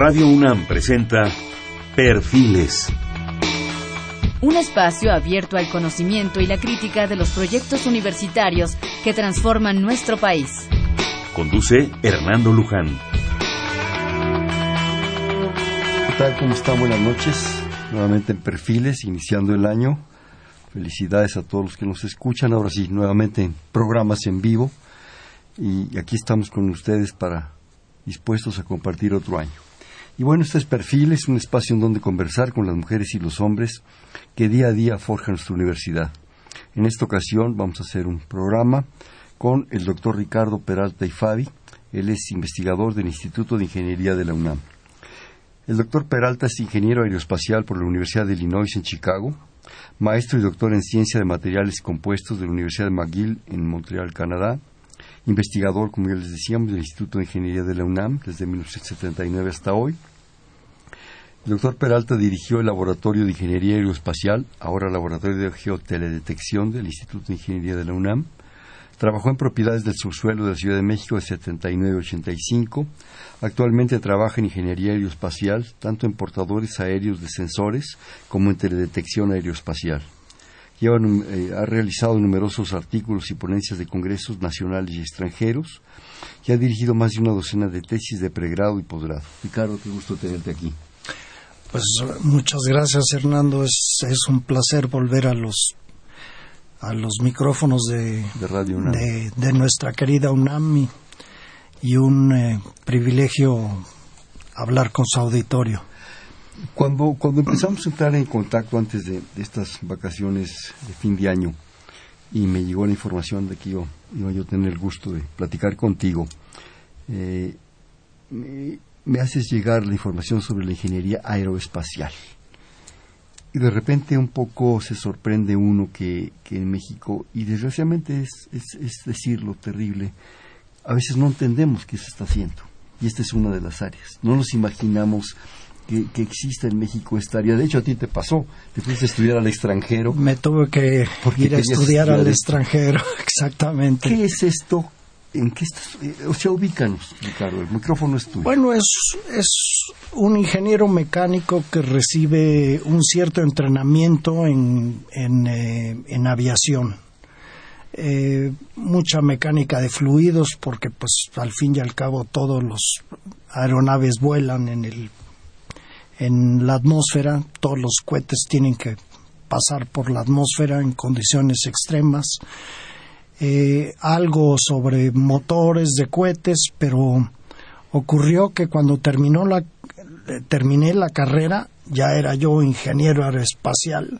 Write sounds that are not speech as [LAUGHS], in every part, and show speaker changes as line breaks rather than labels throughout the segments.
Radio UNAM presenta Perfiles.
Un espacio abierto al conocimiento y la crítica de los proyectos universitarios que transforman nuestro país.
Conduce Hernando Luján.
¿Qué tal? ¿Cómo están? Buenas noches. Nuevamente en Perfiles, iniciando el año. Felicidades a todos los que nos escuchan. Ahora sí, nuevamente en programas en vivo. Y aquí estamos con ustedes para dispuestos a compartir otro año. Y bueno, este es Perfiles, un espacio en donde conversar con las mujeres y los hombres que día a día forjan nuestra universidad. En esta ocasión vamos a hacer un programa con el doctor Ricardo Peralta y Fabi. Él es investigador del Instituto de Ingeniería de la UNAM. El doctor Peralta es ingeniero aeroespacial por la Universidad de Illinois en Chicago, maestro y doctor en ciencia de materiales compuestos de la Universidad de McGill en Montreal, Canadá, investigador, como ya les decíamos, del Instituto de Ingeniería de la UNAM desde 1979 hasta hoy. El doctor Peralta dirigió el Laboratorio de Ingeniería Aeroespacial, ahora Laboratorio de Geoteledetección del Instituto de Ingeniería de la UNAM. Trabajó en propiedades del subsuelo de la Ciudad de México de 79 a 85. Actualmente trabaja en ingeniería aeroespacial, tanto en portadores aéreos de sensores como en teledetección aeroespacial. Eh, ha realizado numerosos artículos y ponencias de congresos nacionales y extranjeros y ha dirigido más de una docena de tesis de pregrado y posgrado. Ricardo, qué gusto tenerte aquí.
Pues muchas gracias, Hernando. Es, un placer volver a los a los micrófonos de,
Radio
de, nuestra querida UNAM y, un eh, privilegio hablar con su auditorio.
Cuando, cuando empezamos a entrar en contacto antes de, estas vacaciones de fin de año y me llegó la información de que yo iba yo a tener el gusto de platicar contigo, eh, me, haces llegar la información sobre la ingeniería aeroespacial. Y de repente un poco se sorprende uno que, en México, y desgraciadamente es, es, es decirlo terrible, a veces no entendemos qué se está haciendo. Y esta es una de las áreas. No nos imaginamos que, que, exista en México esta área. De hecho, a ti te pasó, te fuiste a estudiar al extranjero.
Me tuve que ir a estudiar al extranjero, [LAUGHS] exactamente.
¿Qué es esto? ¿En qué estás? Eh, o sea, ubícanos, Ricardo, el micrófono es tuyo.
Bueno, es, es un ingeniero mecánico que recibe un cierto entrenamiento en, en, eh, en aviación. Eh, mucha mecánica de fluidos porque pues al fin y al cabo todos los aeronaves vuelan en el en la atmósfera, todos los cohetes tienen que pasar por la atmósfera en condiciones extremas. Eh, algo sobre motores de cohetes, pero ocurrió que cuando terminó la, terminé la carrera, ya era yo ingeniero aeroespacial.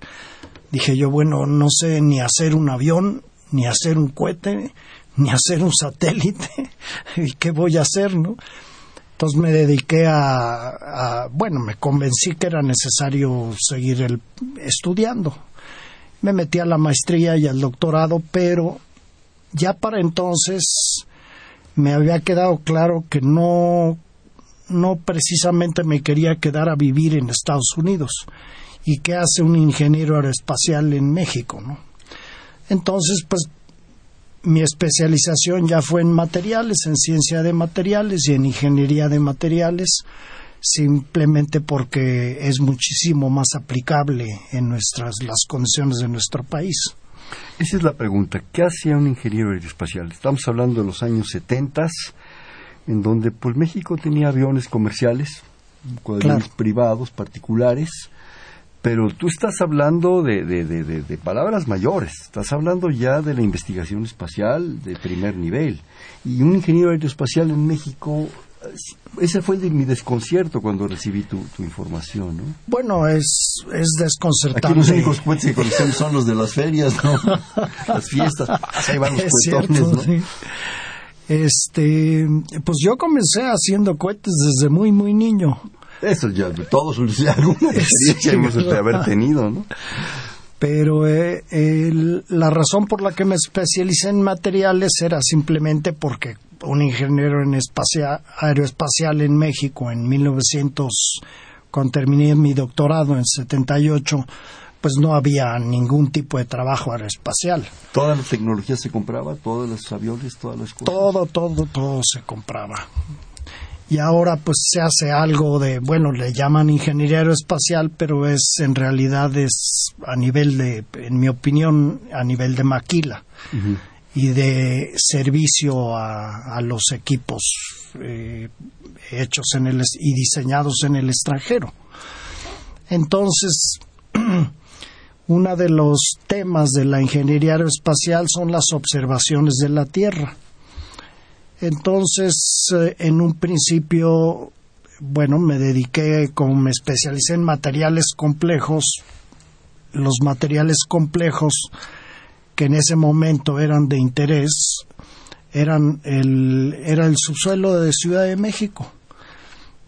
Dije yo, bueno, no sé ni hacer un avión, ni hacer un cohete, ni hacer un satélite, [LAUGHS] ¿y qué voy a hacer, no? Entonces me dediqué a, bueno, me convencí que era necesario seguir el, estudiando. Me metí a la maestría y al doctorado, pero ya para entonces me había quedado claro que no, no precisamente me quería quedar a vivir en Estados Unidos. ¿Y qué hace un ingeniero aeroespacial en México? ¿no? Entonces, pues mi especialización ya fue en materiales, en ciencia de materiales y en ingeniería de materiales, simplemente porque es muchísimo más aplicable en nuestras las condiciones de nuestro país.
Esa es la pregunta. ¿Qué hacía un ingeniero aeroespacial? Estamos hablando de los años 70, en donde pues México tenía aviones comerciales, aviones privados, particulares, pero tú estás hablando de, de, de, palabras mayores, estás hablando ya de la investigación espacial de primer nivel. Y un ingeniero aeroespacial en México, ese fue mi desconcierto cuando recibí tu, información, ¿no?
Bueno, es, es desconcertante.
Aquí los únicos cohetes que conocemos son los de las ferias, ¿no? [LAUGHS] las fiestas, ahí van los
¿no? Este, pues yo comencé haciendo cohetes desde muy, muy niño.
Eso ya, todos [LAUGHS] alguna experiencia hemos de haber tenido, ¿no?
Pero eh, la razón por la que me especialicé en materiales era simplemente porque un ingeniero en aeroespacial en México en 1900, cuando terminé mi doctorado en 78, pues no había ningún tipo de trabajo aeroespacial.
¿Toda la tecnología se compraba? ¿Todos los aviones? ¿Todas las cosas?
Todo, todo, todo se compraba y ahora pues se hace algo de, bueno, le llaman ingeniería aeroespacial, pero es en realidad es a nivel de, en mi opinión, a nivel de maquila y de servicio a, los equipos eh, hechos en el y diseñados en el extranjero. Entonces, [CLEARS THROAT] uno de los temas de la ingeniería aeroespacial son las observaciones de la Tierra. Entonces, eh, en un principio, bueno, me dediqué, como me especialicé en materiales complejos, los materiales complejos que en ese momento eran de interés eran el, era el subsuelo de Ciudad de México,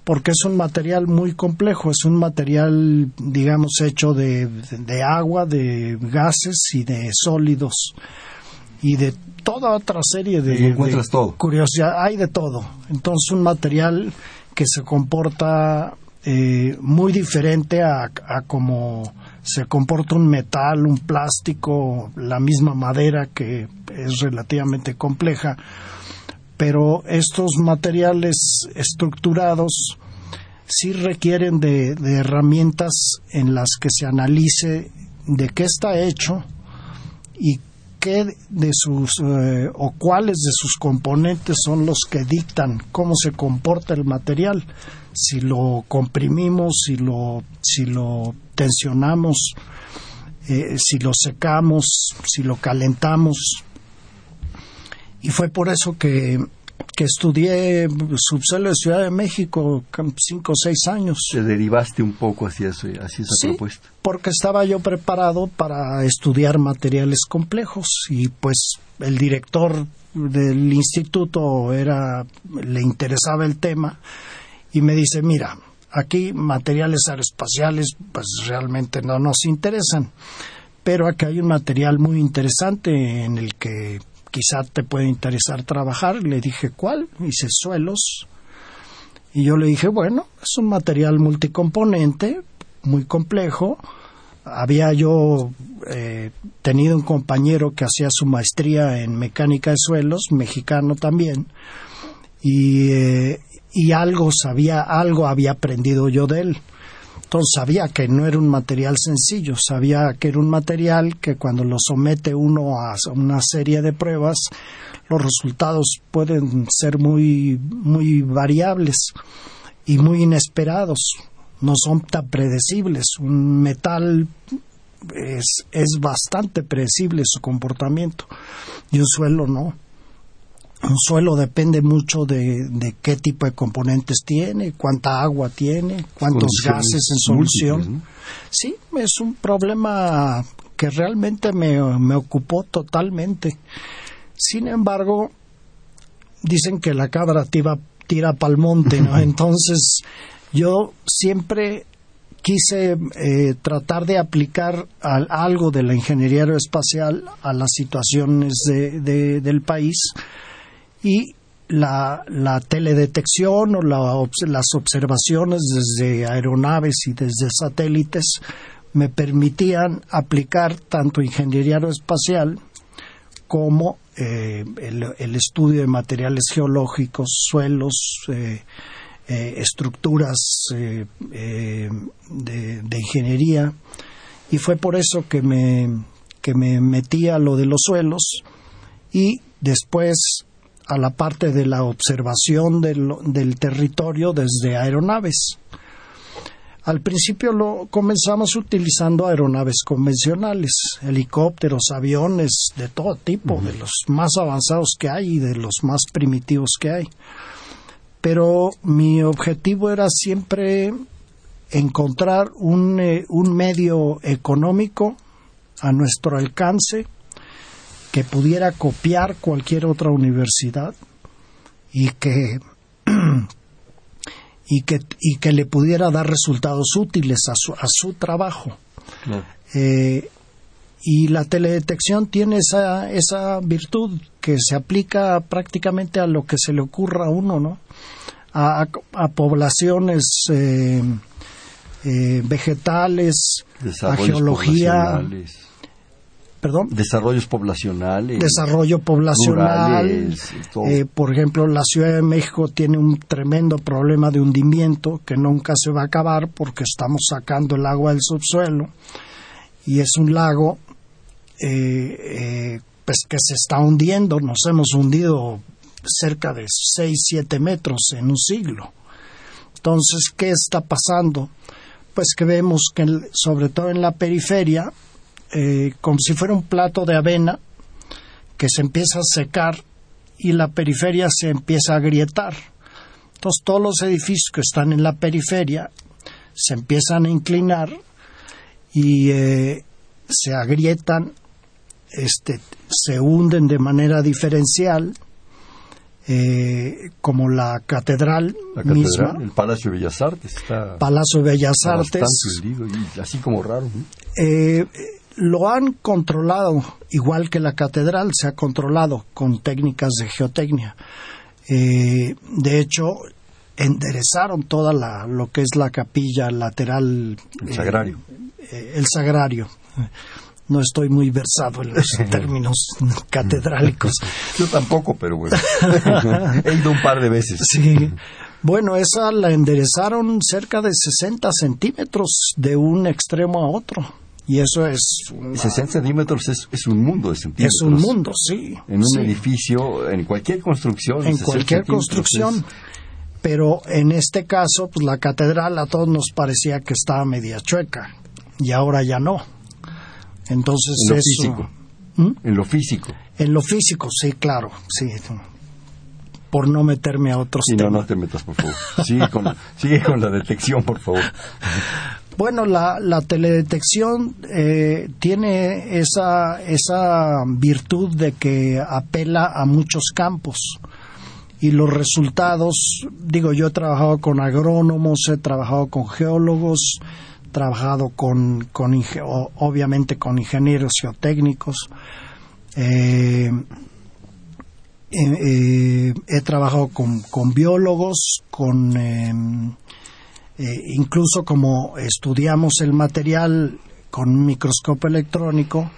porque es un material muy complejo, es un material, digamos, hecho de, de agua, de gases y de sólidos y de toda otra serie de,
encuentras todo.
curiosidad, hay de todo. Entonces un material que se comporta eh, muy diferente a, a como se comporta un metal, un plástico, la misma madera que es relativamente compleja, pero estos materiales estructurados sí requieren de, herramientas en las que se analice de qué está hecho y qué de sus eh, o cuáles de sus componentes son los que dictan cómo se comporta el material si lo comprimimos si lo si lo tensionamos, eh, si lo secamos, si lo calentamos. Y fue por eso que, que estudié subsuelo de Ciudad de México cinco o seis años.
Te derivaste un poco hacia eso, hacia esa propuesta.
Porque estaba yo preparado para estudiar materiales complejos y pues el director del instituto era le interesaba el tema y me dice, mira, Aquí materiales aeroespaciales pues realmente no nos interesan, pero aquí hay un material muy interesante en el que quizá te puede interesar trabajar. Le dije, ¿cuál? Dice, suelos. Y yo le dije, bueno, es un material multicomponente, muy complejo. Había yo eh, tenido un compañero que hacía su maestría en mecánica de suelos, mexicano también, y, eh, y algo sabía, algo había aprendido yo de él. Entonces sabía que no era un material sencillo, sabía que era un material que cuando lo somete uno a una serie de pruebas, los resultados pueden ser muy, muy variables y muy inesperados, no son tan predecibles. Un metal es, es bastante predecible su comportamiento y un suelo no un suelo depende mucho de, de, qué tipo de componentes tiene, cuánta agua tiene, cuántos gases en solución. Sí, es un problema que realmente me, me ocupó totalmente. Sin embargo, dicen que la cabra tira, tira pa'l monte, ¿no? [LAUGHS] Entonces, yo siempre quise eh, tratar de aplicar algo de la ingeniería aeroespacial a las situaciones de, del país y la, la teledetección o las observaciones desde aeronaves y desde satélites me permitían aplicar tanto ingeniería aeroespacial como eh, el, estudio de materiales geológicos, suelos, eh, eh, estructuras de, de, ingeniería. Y fue por eso que me, que me metí a lo de los suelos y después a la parte de la observación del, territorio desde aeronaves. Al principio lo comenzamos utilizando aeronaves convencionales, helicópteros, aviones de todo tipo, de los más avanzados que hay y de los más primitivos que hay. Pero mi objetivo era siempre encontrar un, eh, un medio económico a nuestro alcance que pudiera copiar cualquier otra universidad y que [CLEARS THROAT] y que y que le pudiera dar resultados útiles a su, a su trabajo. Eh, y la teledetección tiene esa esa virtud que se aplica prácticamente a lo que se le ocurra a uno no a, a poblaciones eh, eh, vegetales a geología perdón.
Desarrollos poblacionales.
Desarrollo poblacional. Eh, por ejemplo, la Ciudad de México tiene un tremendo problema de hundimiento que nunca se va a acabar porque estamos sacando el agua del subsuelo y es un lago eh, eh, pues que se está hundiendo. Nos hemos hundido cerca de 6, 7 metros en un siglo. Entonces, ¿qué está pasando? Pues que vemos que sobre todo en la periferia eh, como si fuera un plato de avena que se empieza a secar y la periferia se empieza a agrietar. Entonces todos los edificios que están en la periferia se empiezan a inclinar y eh, se agrietan, este, se hunden de manera diferencial, eh, como la catedral, misma.
El Palacio de Bellas Artes. Está
Palacio de Bellas Artes.
así como raro.
Eh, lo han controlado, igual que la catedral se ha controlado con técnicas de geotecnia. Eh, de hecho, enderezaron toda la, lo que es la capilla lateral.
El sagrario.
Eh, eh, el sagrario. No estoy muy versado en los [LAUGHS] términos [LAUGHS] catedrálicos. [LAUGHS]
Yo tampoco, pero bueno. He ido un par de veces.
Sí. Bueno, esa la enderezaron cerca de 60 centímetros de un extremo a otro. Y eso es...
60 centímetros es, un mundo de centímetros.
Es un mundo, sí.
En un edificio, en cualquier construcción.
En cualquier construcción. Pero en este caso, pues la catedral a todos nos parecía que estaba media chueca. Y ahora ya no. Entonces
en lo físico. ¿Mm? En lo físico.
En lo físico, sí, claro. Sí por no meterme a otros
sí, no, no te metas, por favor. Sigue con, sigue con la detección, por favor. [LAUGHS]
Bueno, la, teledetección eh, tiene esa, esa virtud de que apela a muchos campos. Y los resultados, digo, yo he trabajado con agrónomos, he trabajado con geólogos, he trabajado con, con obviamente con ingenieros geotécnicos, eh, eh, he trabajado con, con biólogos, con em, eh, incluso como estudiamos el material con un microscopio electrónico,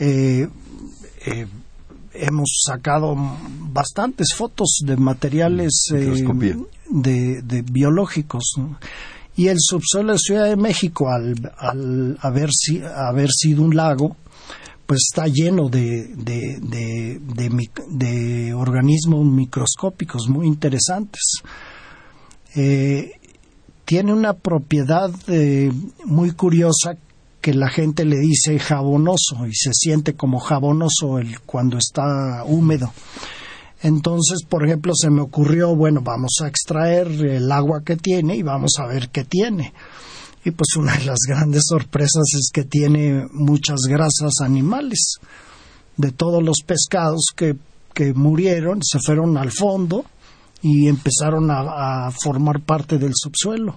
eh, eh, hemos sacado bastantes fotos de materiales de, biológicos. Y el subsuelo de Ciudad de México, al, al haber, haber sido un lago, pues está lleno de, de, de, organismos microscópicos muy interesantes tiene una propiedad eh, muy curiosa que la gente le dice jabonoso y se siente como jabonoso el, cuando está húmedo. Entonces, por ejemplo, se me ocurrió, bueno, vamos a extraer el agua que tiene y vamos a ver qué tiene. Y pues una de las grandes sorpresas es que tiene muchas grasas animales. De todos los pescados que, que murieron, se fueron al fondo y empezaron a, formar parte del subsuelo.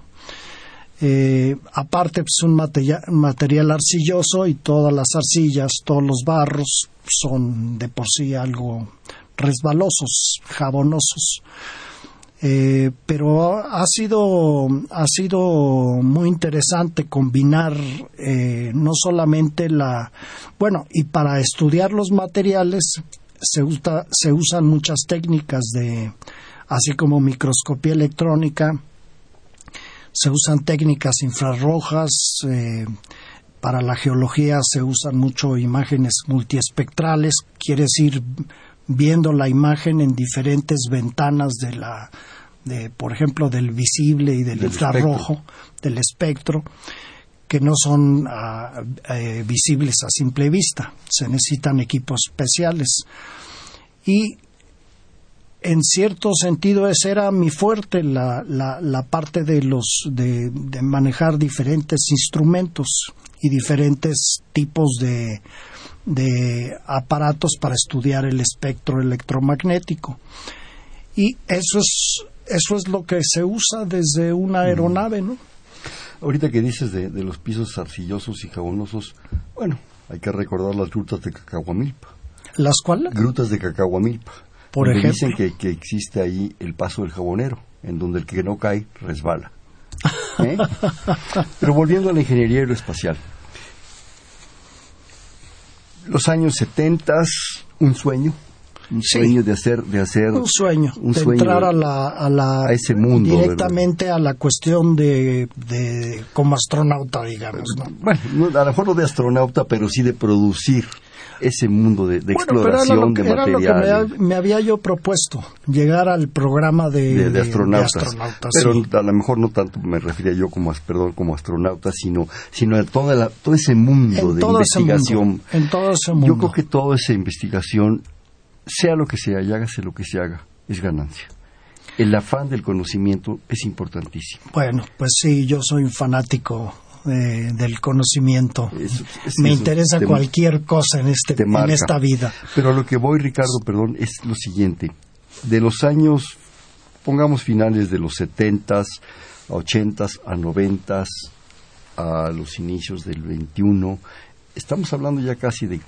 Eh, aparte, es pues, un material, arcilloso y todas las arcillas, todos los barros son de por sí algo resbalosos, jabonosos. Eh, pero ha sido, ha sido muy interesante combinar eh, no solamente la. Bueno, y para estudiar los materiales se, se usan muchas técnicas de así como microscopía electrónica. Se usan técnicas infrarrojas. Eh, para la geología se usan mucho imágenes multiespectrales, quiere decir viendo la imagen en diferentes ventanas de la, de, por ejemplo, del visible y del, infrarrojo, del espectro, que no son ah, eh, visibles a simple vista. Se necesitan equipos especiales. Y en cierto sentido ese era mi fuerte la, la, parte de los de, manejar diferentes instrumentos y diferentes tipos de, de aparatos para estudiar el espectro electromagnético. Y eso es eso es lo que se usa desde una aeronave no
ahorita que dices de, de los pisos arcillosos y jabonosos bueno. hay que recordar las grutas de Cacahuamilpa.
Las cuáles
grutas de Cacahuamilpa
por ejemplo.
Dicen que, que, existe ahí el paso del jabonero, en donde el que no cae resbala. [LAUGHS] ¿Eh? Pero volviendo a la ingeniería aeroespacial. los años 70, un sueño, un
Sí.
sueño de hacer, de hacer
un sueño,
un
de
sueño
entrar a la, a la
a ese mundo,
directamente a la cuestión de, de como astronauta, digamos, ¿no?
Bueno, no, a lo mejor no de astronauta, pero sí de producir ese mundo de, de
Bueno, pero era
exploración
lo que,
de
era lo que
material.
me, me había yo propuesto, llegar al programa de,
de, de astronautas,
astronautas,
pero
sí.
a lo mejor no tanto me refería yo como perdón como astronauta sino sino a toda la, todo ese mundo
en
de investigación
mundo, en todo ese mundo.
yo creo que toda esa investigación sea lo que sea y hágase lo que se haga es ganancia el afán del conocimiento es importantísimo
Bueno, pues sí, yo soy un fanático eh, del conocimiento.
Eso-
me interesa
te-
cualquier cosa en este
te
en esta vida.
Pero a lo que voy, Ricardo, perdón, es lo siguiente. De los años, pongamos finales de los setentas, a ochentas, a noventas, a los inicios del 21, estamos hablando ya casi de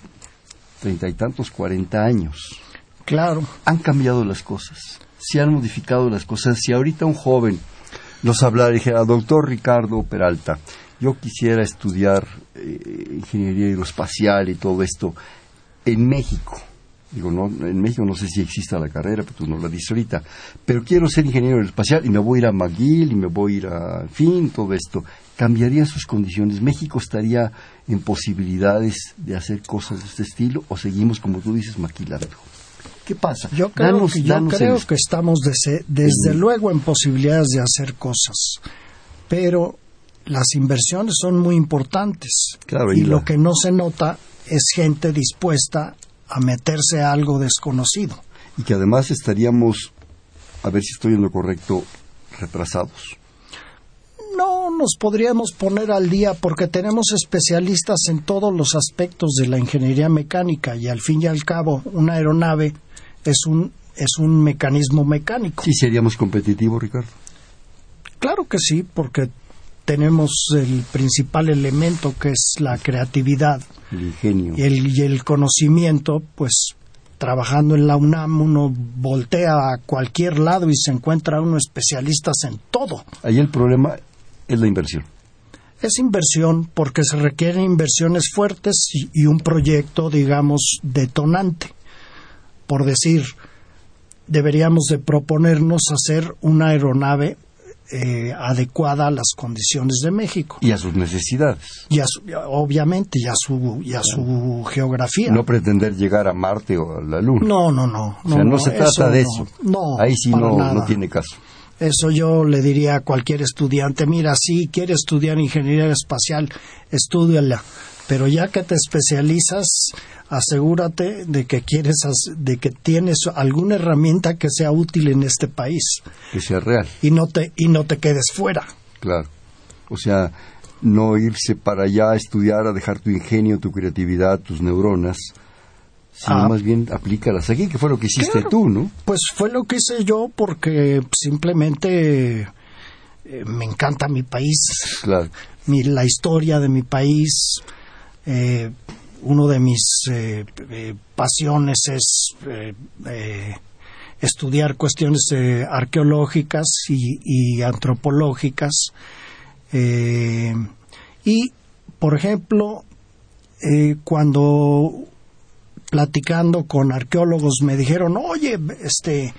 treinta y tantos, cuarenta años.
Claro,
Han cambiado las cosas, se han modificado las cosas. Si ahorita un joven nos hablara y dijera, doctor Ricardo Peralta, yo quisiera estudiar eh, ingeniería aeroespacial y todo esto en México. Digo, no, en México no sé si exista la carrera, pero tú no la dices ahorita. Pero quiero ser ingeniero aeroespacial y me voy a ir a McGill y me voy a ir a, en fin, todo esto. ¿Cambiarían sus condiciones? ¿México estaría en posibilidades de hacer cosas de este estilo o seguimos, como tú dices, maquilando? ¿Qué pasa?
yo creo
Danos-
que, yo
danos
creo
el-
que estamos desde luego en posibilidades de hacer cosas, pero las inversiones son muy importantes
Claro,
y
y la-
lo que no se nota es gente dispuesta a meterse a algo desconocido.
y que además estaríamos, a ver si estoy en lo correcto, retrasados.
No nos podríamos poner al día porque tenemos especialistas en todos los aspectos de la ingeniería mecánica y al fin y al cabo una aeronave es un es un mecanismo mecánico.
Sí, seríamos competitivos, Ricardo.
Claro que sí, porque tenemos el principal elemento que es la creatividad
El ingenio.
y el, y el conocimiento, pues trabajando en la UNAM uno voltea a cualquier lado y se encuentra uno especialistas en todo.
Ahí el problema es la inversión.
Es inversión porque se requieren inversiones fuertes y, y un proyecto, digamos, detonante. Por decir, deberíamos de proponernos hacer una aeronave eh, adecuada a las condiciones de México.
Y a sus necesidades.
Y a su- obviamente, y a su, y a su geografía.
No pretender llegar a Marte o a la Luna.
no, no, no.
o sea, no, se trata de
no.
eso.
No,
Ahí sí no,
nada.
no tiene caso.
Eso yo le diría a cualquier estudiante, mira, si quieres estudiar ingeniería espacial, estúdiala, pero ya que te especializas, asegúrate de que quieres de que tienes alguna herramienta que sea útil en este país
Que sea real,
y no te y no te quedes fuera.
claro. O sea, no irse para allá a estudiar, a dejar tu ingenio, tu creatividad, tus neuronas, sino
Ah.
más bien aplícalas aquí, que fue lo que hiciste
Claro.
tú, ¿no?
Pues fue lo que hice yo porque simplemente eh, me encanta mi país,
Claro.
mi, la historia de mi país. Eh, uno de mis eh, eh, pasiones es eh, estudiar cuestiones arqueológicas y, y antropológicas. Y, por ejemplo, cuando platicando con arqueólogos me dijeron, oye, este,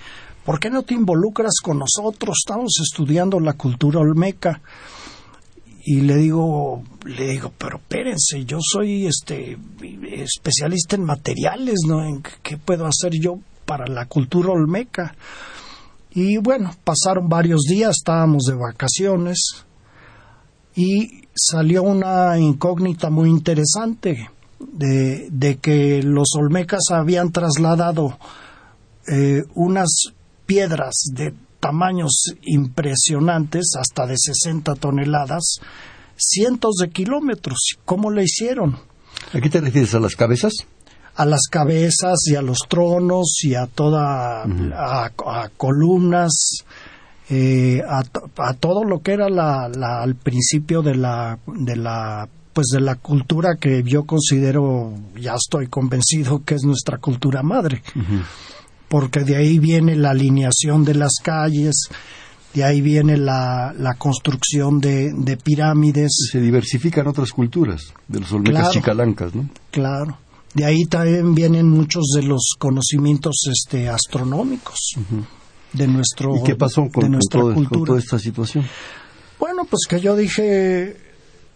¿por qué no te involucras con nosotros? Estamos estudiando la cultura olmeca. Y le digo, le digo, pero espérense, yo soy este especialista en materiales, ¿no? ¿En qué- puedo hacer yo para la cultura olmeca? Y bueno, pasaron varios días, estábamos de vacaciones y salió una incógnita muy interesante de, de que los olmecas habían trasladado eh, unas piedras de tamaños impresionantes, hasta de 60 toneladas, cientos de kilómetros. ¿Cómo lo hicieron?
¿A qué te refieres? ¿A las cabezas?
a las cabezas y a los tronos y a toda a, a columnas eh, a todo lo que era la, la- al principio de la de la pues de la cultura que yo considero ya estoy convencido que es nuestra cultura madre porque de ahí viene la alineación de las calles de ahí viene la, la construcción de, de pirámides
Se diversifican otras culturas, de los olmecas
Claro.
chicalancas, ¿no?
Claro. De ahí también vienen muchos de los conocimientos este, astronómicos de nuestro
¿Y qué pasó con,
de
con
nuestra
todo- con
cultura.
toda esta situación?
Bueno, pues que yo dije,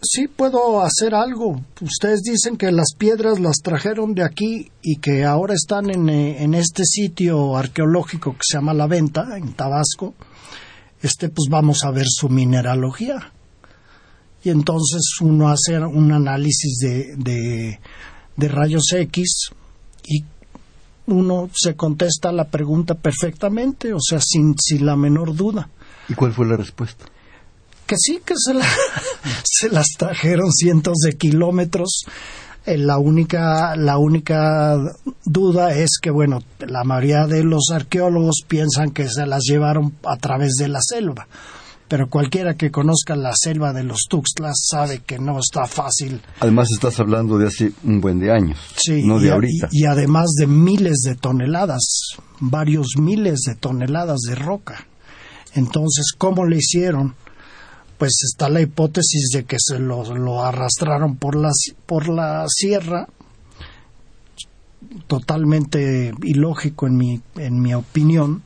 sí puedo hacer algo. Ustedes dicen que las piedras las trajeron de aquí y que ahora están en, eh, en este sitio arqueológico que se llama La Venta, en Tabasco. Este, pues vamos a ver su mineralogía. Y entonces uno hace un análisis de, de, de rayos X y uno se contesta la pregunta perfectamente, o sea, sin, sin la menor duda
¿Y cuál fue la respuesta?
Que sí que se, la- [LAUGHS] se las trajeron cientos de kilómetros. Eh, La única, la única duda es que, bueno, la mayoría de los arqueólogos piensan que se las llevaron a través de la selva. Pero cualquiera que conozca la selva de los Tuxtlas sabe que no está fácil.
Además estás hablando de hace un buen de años,
Sí,
no
y
de
a-
ahorita.
Y, y además de miles de toneladas, varios miles de toneladas de roca. Entonces, ¿cómo le hicieron? Pues está la hipótesis de que se lo, lo arrastraron por la, por la sierra, totalmente ilógico en mi, en mi opinión,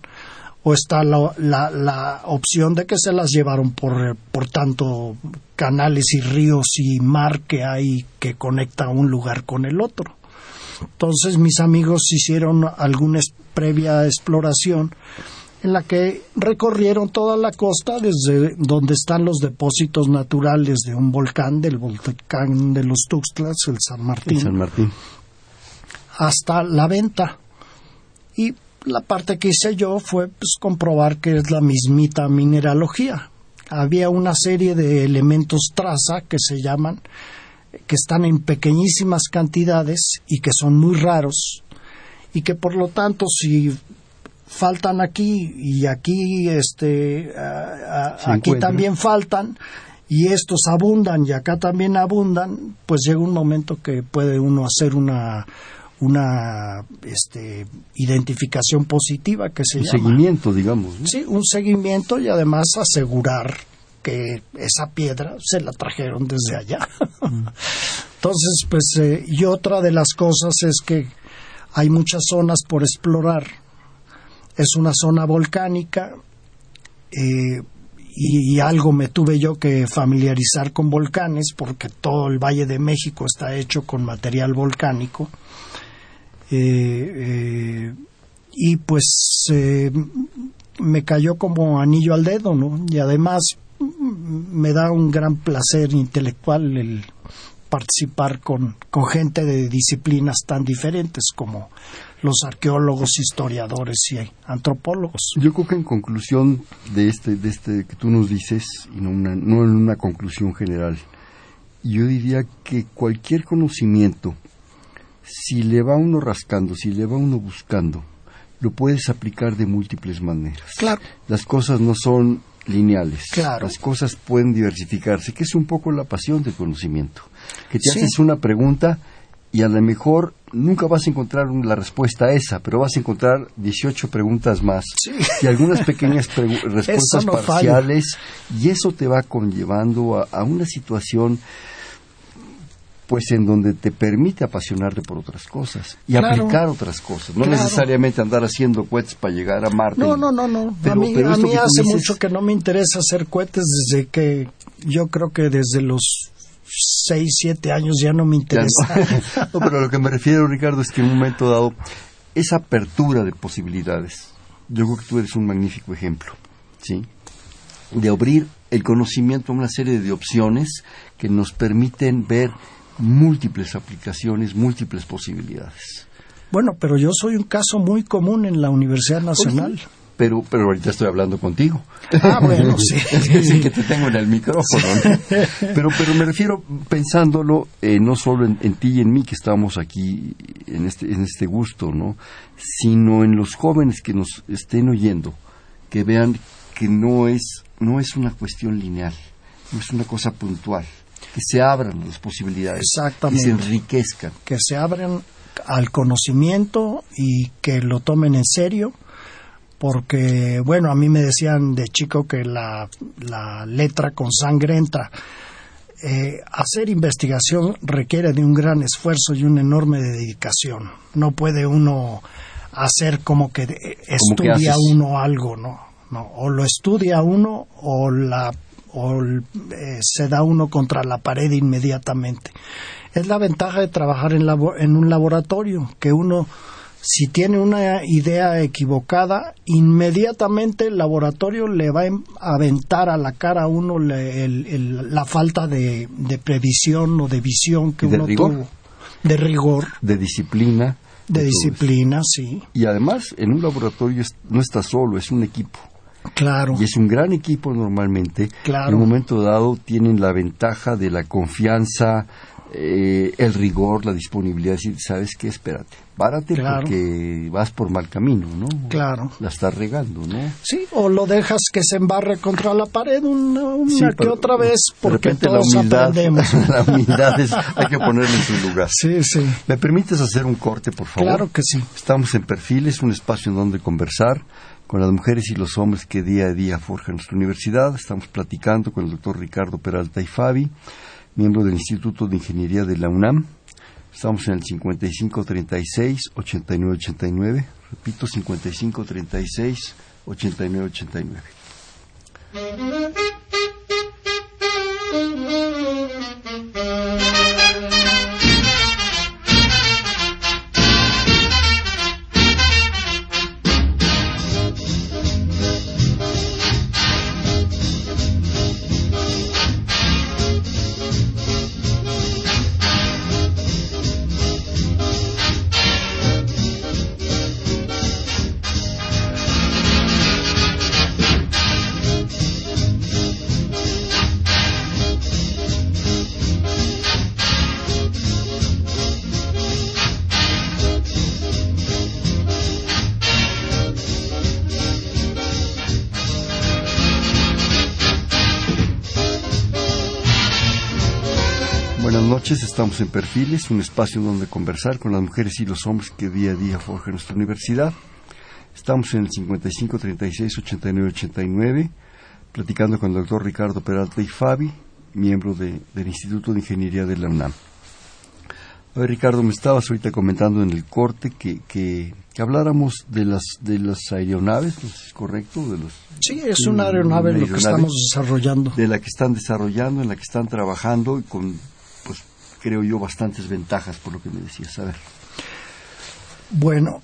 o está la, la, la opción de que se las llevaron por, por tanto canales y ríos y mar que hay que conecta un lugar con el otro. Entonces mis amigos hicieron alguna previa exploración en la que recorrieron toda la costa desde donde están los depósitos naturales de un volcán, del volcán de los Tuxtlas, el San Martín,
San Martín.
hasta la venta. Y la parte que hice yo fue pues, comprobar que es la mismita mineralogía. Había una serie de elementos traza que se llaman, que están en pequeñísimas cantidades y que son muy raros y que por lo tanto si faltan aquí y aquí este a- a-
Se
aquí también faltan y estos abundan y acá también abundan pues llega un momento que puede uno hacer una una este identificación positiva que se
Un
llama
seguimiento, digamos. ¿no?
sí un seguimiento y además asegurar que esa piedra se la trajeron desde allá [LAUGHS] entonces pues eh, y otra de las cosas es que hay muchas zonas por explorar es una zona volcánica eh, y, algo me tuve yo que familiarizar con volcanes porque todo el Valle de México está hecho con material volcánico Eh, eh, y pues me cayó como anillo al dedo, ¿no? Y además me da un gran placer intelectual el participar con, con gente de disciplinas tan diferentes como los arqueólogos, historiadores y antropólogos.
Yo creo que en conclusión de este, de este que tú nos dices, y no, una, no en una conclusión general, yo diría que cualquier conocimiento, si le va uno rascando, si le va uno buscando, lo puedes aplicar de múltiples maneras.
Claro.
Las cosas no son lineales.
Claro.
Las cosas pueden diversificarse, que es un poco la pasión del conocimiento. Que te
Sí.
haces una pregunta y a lo mejor nunca vas a encontrar la respuesta a esa, pero vas a encontrar 18 preguntas más y algunas pequeñas pregu- [LAUGHS] respuestas
no falla.
parciales y eso te va conllevando a, a una situación pues en donde te permite apasionarte por otras cosas y
Claro.
aplicar otras cosas, no
Claro.
necesariamente andar haciendo cohetes para llegar a Marte.
No, no, no, no.
Pero-
a mí,
pero
a hace
dices-
mucho que no me interesa hacer cohetes desde que yo creo que desde los 6, 7 años ya no me interesa.
no. [LAUGHS] No, pero a lo que me refiero, Ricardo, es que en un momento dado, esa apertura de posibilidades, yo creo que tú eres un magnífico ejemplo, ¿sí? De abrir el conocimiento a una serie de opciones que nos permiten ver múltiples aplicaciones, múltiples posibilidades.
Bueno, pero yo soy un caso muy común en la Universidad Nacional.
Pero, pero ahorita estoy hablando contigo.
Ah, bueno, [LAUGHS] sí.
Es que sí que te tengo en el micrófono. ¿no? Pero, pero me refiero, pensándolo, eh, no solo en, en ti y en mí que estamos aquí en este, en este gusto, ¿no? Sino en los jóvenes que nos estén oyendo, que vean que no es, no es una cuestión lineal, no es una cosa puntual, que se abran las posibilidades,
Exactamente.
que se enriquezcan.
que se abran al conocimiento y que lo tomen en serio, porque, bueno, a mí me decían de chico que la, la letra con sangre entra. eh, hacer investigación requiere de un gran esfuerzo y una enorme dedicación. No puede uno hacer como que estudia uno algo, ¿no? no o lo estudia uno o la o eh, se da uno contra la pared inmediatamente. Es la ventaja de trabajar en, en un laboratorio, que uno si tiene una idea equivocada, inmediatamente el laboratorio le va a aventar a la cara a uno la falta de, previsión o de visión que uno tuvo. De rigor.
De disciplina.
De, disciplina, sí.
Y además, en un laboratorio no está solo, es un equipo.
Claro.
Y es un gran equipo normalmente.
Claro.
En un momento dado tienen la ventaja de la confianza, eh, el rigor, la disponibilidad de decir, ¿sabes qué? Espérate, párate porque vas por mal camino, ¿no?
Claro.
La estás regando, ¿no?
Sí, o lo dejas que se embarre contra la pared una, que otra vez porque todos
la humildad,
aprendemos. [LAUGHS]
la humildad es, hay que ponerla en su lugar.
Sí, sí.
¿Me permites hacer un corte, por favor?
Claro que sí.
Estamos en Perfiles, un espacio en donde conversar con las mujeres y los hombres que día a día forjan nuestra universidad. Estamos platicando con el doctor Ricardo Peralta y Fabi miembro del Instituto de Ingeniería de la UNAM. Estamos en el 5536-8989. Repito, 5536-8989. Estamos en Perfiles, un espacio donde conversar con las mujeres y los hombres que día a día forjan nuestra universidad. Estamos en el 55 36 89 89, platicando con el doctor Ricardo Peralta y Fabi, miembro del Instituto de Ingeniería de la UNAM. A ver, Ricardo, me estabas ahorita comentando en el corte que, que, habláramos de las, de las aeronaves, ¿es correcto? De los,
sí, es una aeronave lo que estamos desarrollando.
De la que están desarrollando, en la que están trabajando y con creo yo, bastantes ventajas por lo que me decías. A ver.
Bueno,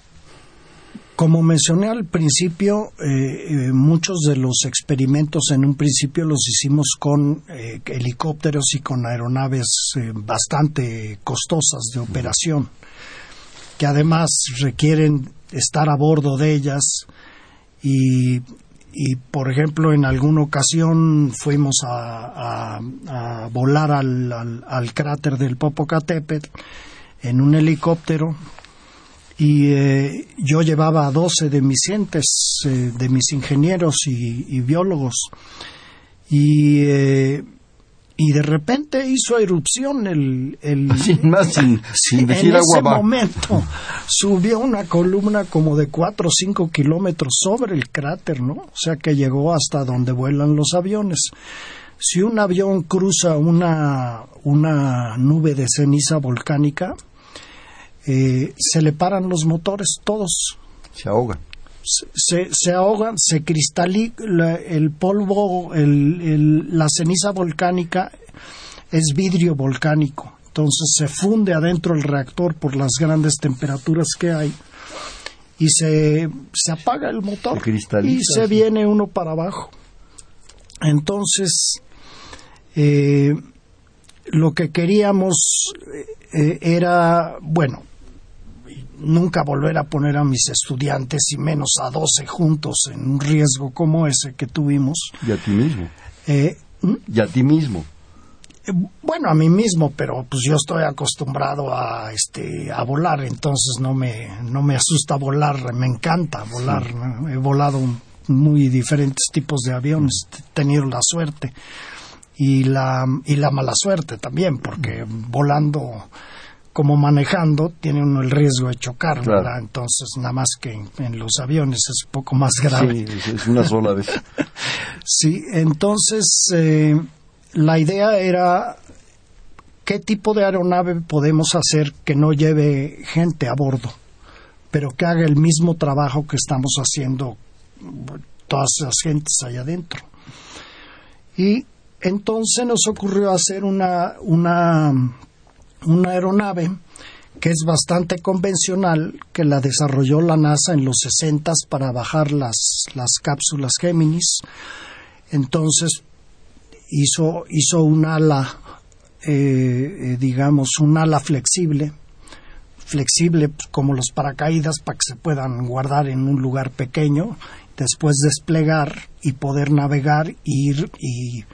como mencioné al principio, eh, eh, muchos de los experimentos en un principio los hicimos con eh, helicópteros y con aeronaves bastante costosas de operación, que además requieren estar a bordo de ellas y y por ejemplo en alguna ocasión fuimos a, volar al, al, cráter del Popocatépetl en un helicóptero y eh, yo llevaba a 12 de mis cientes, eh, de mis ingenieros y, biólogos y eh, y de repente hizo erupción el, el [LAUGHS]
sin más sin,
en ese momento subió una columna como de cuatro o cinco kilómetros sobre el cráter no o sea que llegó hasta donde vuelan los aviones. Si un avión cruza una una nube de ceniza volcánica eh, se le paran los motores todos.
Se ahoga
se, se ahogan, se cristaliza el polvo, el, la ceniza volcánica es vidrio volcánico, entonces se funde adentro del reactor por las grandes temperaturas que hay y se, se apaga el motor y se viene uno para abajo. Entonces, eh, lo que queríamos eh, era, bueno, nunca volver a poner a mis estudiantes y menos a 12 juntos en un riesgo como ese que tuvimos.
Y a ti mismo.
Eh,
y a ti mismo.
Eh, bueno, a mí mismo, pero pues yo estoy acostumbrado a este a volar, entonces no me no me asusta volar, me encanta volar. He volado muy diferentes tipos de aviones, he tenido la suerte y la y la mala suerte también, porque volando como manejando tiene uno el riesgo de chocar, ¿verdad? Entonces, nada más que en, los aviones es un poco más grave.
Sí, es una sola vez. [LAUGHS]
sí, entonces eh, la idea era ¿qué tipo de aeronave podemos hacer que no lleve gente a bordo, pero que haga el mismo trabajo que estamos haciendo todas las gentes allá adentro? Y entonces nos ocurrió hacer una, una, una aeronave que es bastante convencional, que la desarrolló la NASA en los 60 para bajar las, las cápsulas Géminis. Entonces hizo, hizo un ala, eh, eh, digamos, un ala flexible, flexible pues, como los paracaídas para que se puedan guardar en un lugar pequeño, después desplegar y poder navegar, ir y,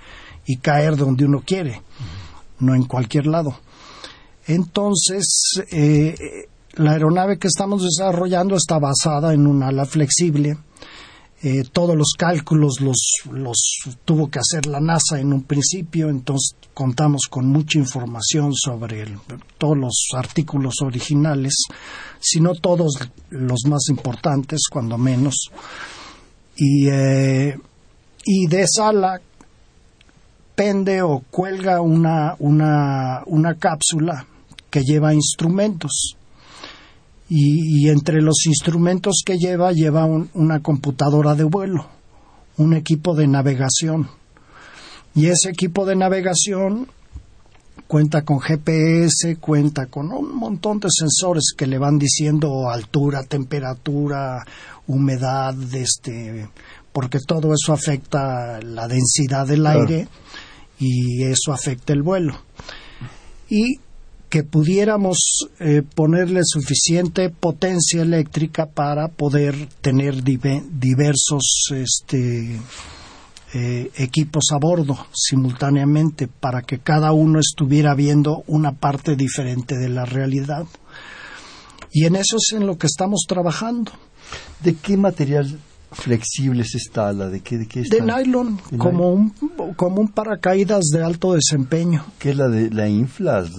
y caer donde uno quiere, no en cualquier lado. Entonces, eh, la aeronave que estamos desarrollando está basada en un ala flexible. Eh, todos los cálculos los, los tuvo que hacer la NASA en un principio, entonces contamos con mucha información sobre todos los artículos originales, si no todos los más importantes, cuando menos. Y, eh, y de esa ala pende o cuelga una, una, una cápsula que lleva instrumentos. Y, entre los instrumentos que lleva, lleva una computadora de vuelo, un equipo de navegación. Y ese equipo de navegación cuenta con GPS, cuenta con un montón de sensores que le van diciendo altura, temperatura, humedad, este, porque todo eso afecta la densidad del aire y eso afecta el vuelo. Y que pudiéramos eh, ponerle suficiente potencia eléctrica para poder tener diversos este, eh, equipos a bordo simultáneamente para que cada uno estuviera viendo una parte diferente de la realidad. Y en eso es en lo que estamos trabajando.
¿De qué material flexibles está la de qué de qué
de nylon como un como un paracaídas de alto desempeño.
Qué es la de la inflas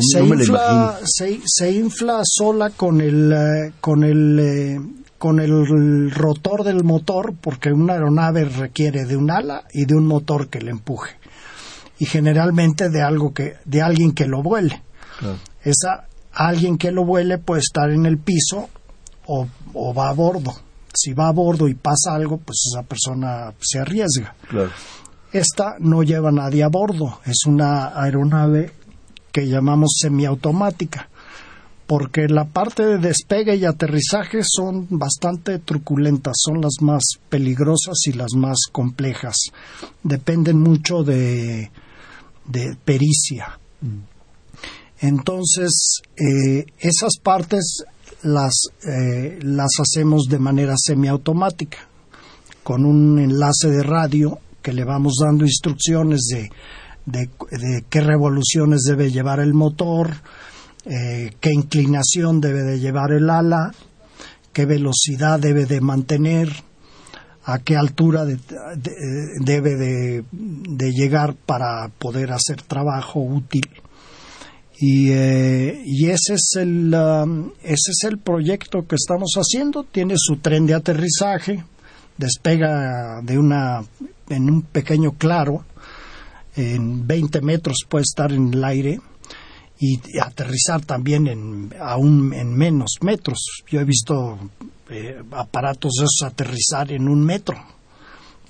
se, infla, se, infla sola con el eh, con el eh, con el rotor del motor porque una aeronave requiere de un ala y de un motor que le empuje. Y generalmente de algo que de alguien que lo vuele. Esa alguien que lo vuele puede estar en el piso o, o va a bordo si va a bordo y pasa algo, pues esa persona se arriesga. Esta no lleva a nadie a bordo, es una aeronave que llamamos semiautomática, porque la parte de despegue y aterrizaje son bastante truculentas, son las más peligrosas y las más complejas. Dependen mucho de, de pericia. Mm. Entonces, eh, esas partes las, eh, las hacemos de manera semiautomática, con un enlace de radio que le vamos dando instrucciones de, de, qué revoluciones debe llevar el motor, eh, qué inclinación debe de llevar el ala, qué velocidad debe de mantener, a qué altura debe de, llegar para poder hacer trabajo útil. Y, eh, y ese, es el, um, ese es el proyecto que estamos haciendo. Tiene su tren de aterrizaje, despega de una, en un pequeño claro, en 20 metros puede estar en el aire y aterrizar también en, aún en menos metros. Yo he visto eh, aparatos esos aterrizar en un metro.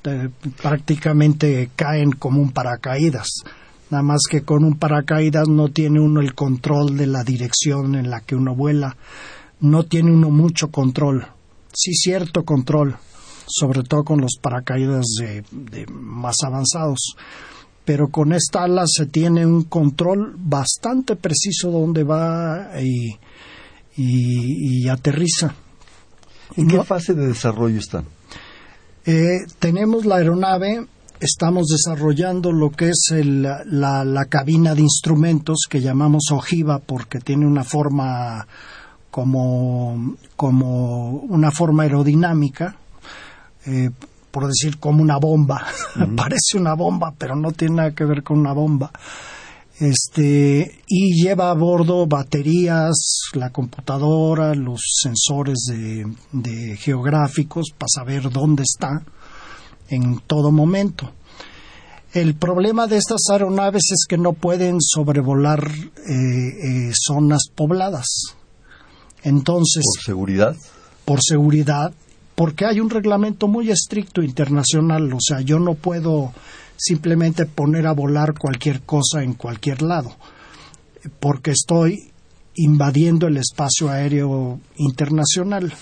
Eh, prácticamente caen como un paracaídas nada más que con un paracaídas no tiene uno el control de la dirección en la que uno vuela, no tiene uno mucho control, sí cierto control, sobre todo con los paracaídas de, más avanzados, pero con esta ala se tiene un control bastante preciso donde va y, y, aterriza.
¿En qué fase de desarrollo están?
Eh, tenemos la aeronave estamos desarrollando lo que es la, cabina de instrumentos que llamamos ojiva porque tiene una forma como, como una forma aerodinámica, eh, por decir como una bomba. [LAUGHS] Parece una bomba, pero no tiene nada que ver con una bomba. Este, y lleva a bordo baterías, la computadora, los sensores de geográficos para saber dónde está en todo momento. El problema de estas aeronaves es que no pueden sobrevolar eh, eh, zonas pobladas. Entonces,
¿Por seguridad?
por seguridad, porque hay un reglamento muy estricto internacional, o sea, yo no puedo simplemente poner a volar cualquier cosa en cualquier lado, porque estoy invadiendo el espacio aéreo internacional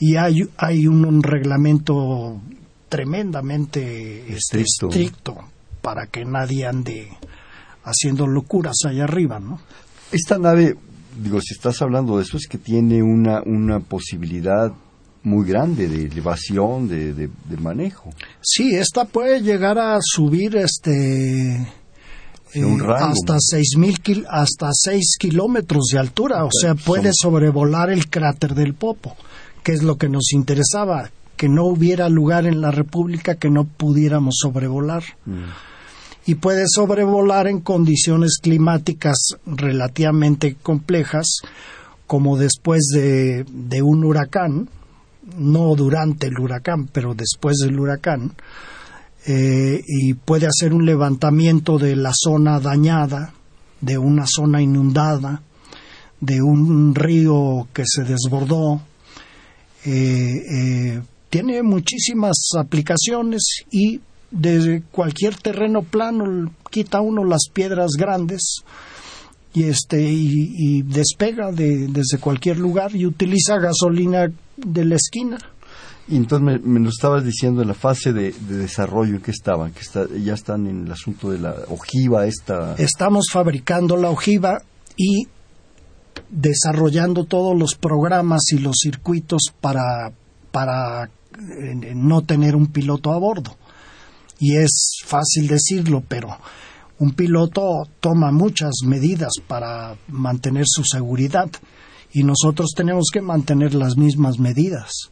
y hay, hay un, un reglamento tremendamente este,
Estricto.
estricto para que nadie ande haciendo locuras allá arriba, ¿no?
Esta nave, digo, si estás hablando de eso, es que tiene una, una posibilidad muy grande de elevación, de, de- de manejo.
Sí, esta puede llegar a subir este
un
eh, hasta seis mil kil- hasta seis kilómetros de altura, o sea, puede sobrevolar el cráter del Popo, que es lo que nos interesaba, que no hubiera lugar en la República que no pudiéramos sobrevolar. Y puede sobrevolar en condiciones climáticas relativamente complejas, como después de, de un huracán, no durante el huracán, pero después del huracán, eh, y puede hacer un levantamiento de la zona dañada, de una zona inundada, de un río que se desbordó. Eh, eh, tiene muchísimas aplicaciones y de cualquier terreno plano quita uno las piedras grandes y este y, y despega de- desde cualquier lugar y utiliza gasolina de la esquina.
Y entonces me, me lo estabas diciendo en la fase de, de desarrollo en que estaban, que está, ya están en el asunto de la ojiva esta.
Estamos fabricando la ojiva y desarrollando todos los programas y los circuitos para, para no tener un piloto a bordo. Y es fácil decirlo, pero un piloto toma muchas medidas para mantener su seguridad y nosotros tenemos que mantener las mismas medidas.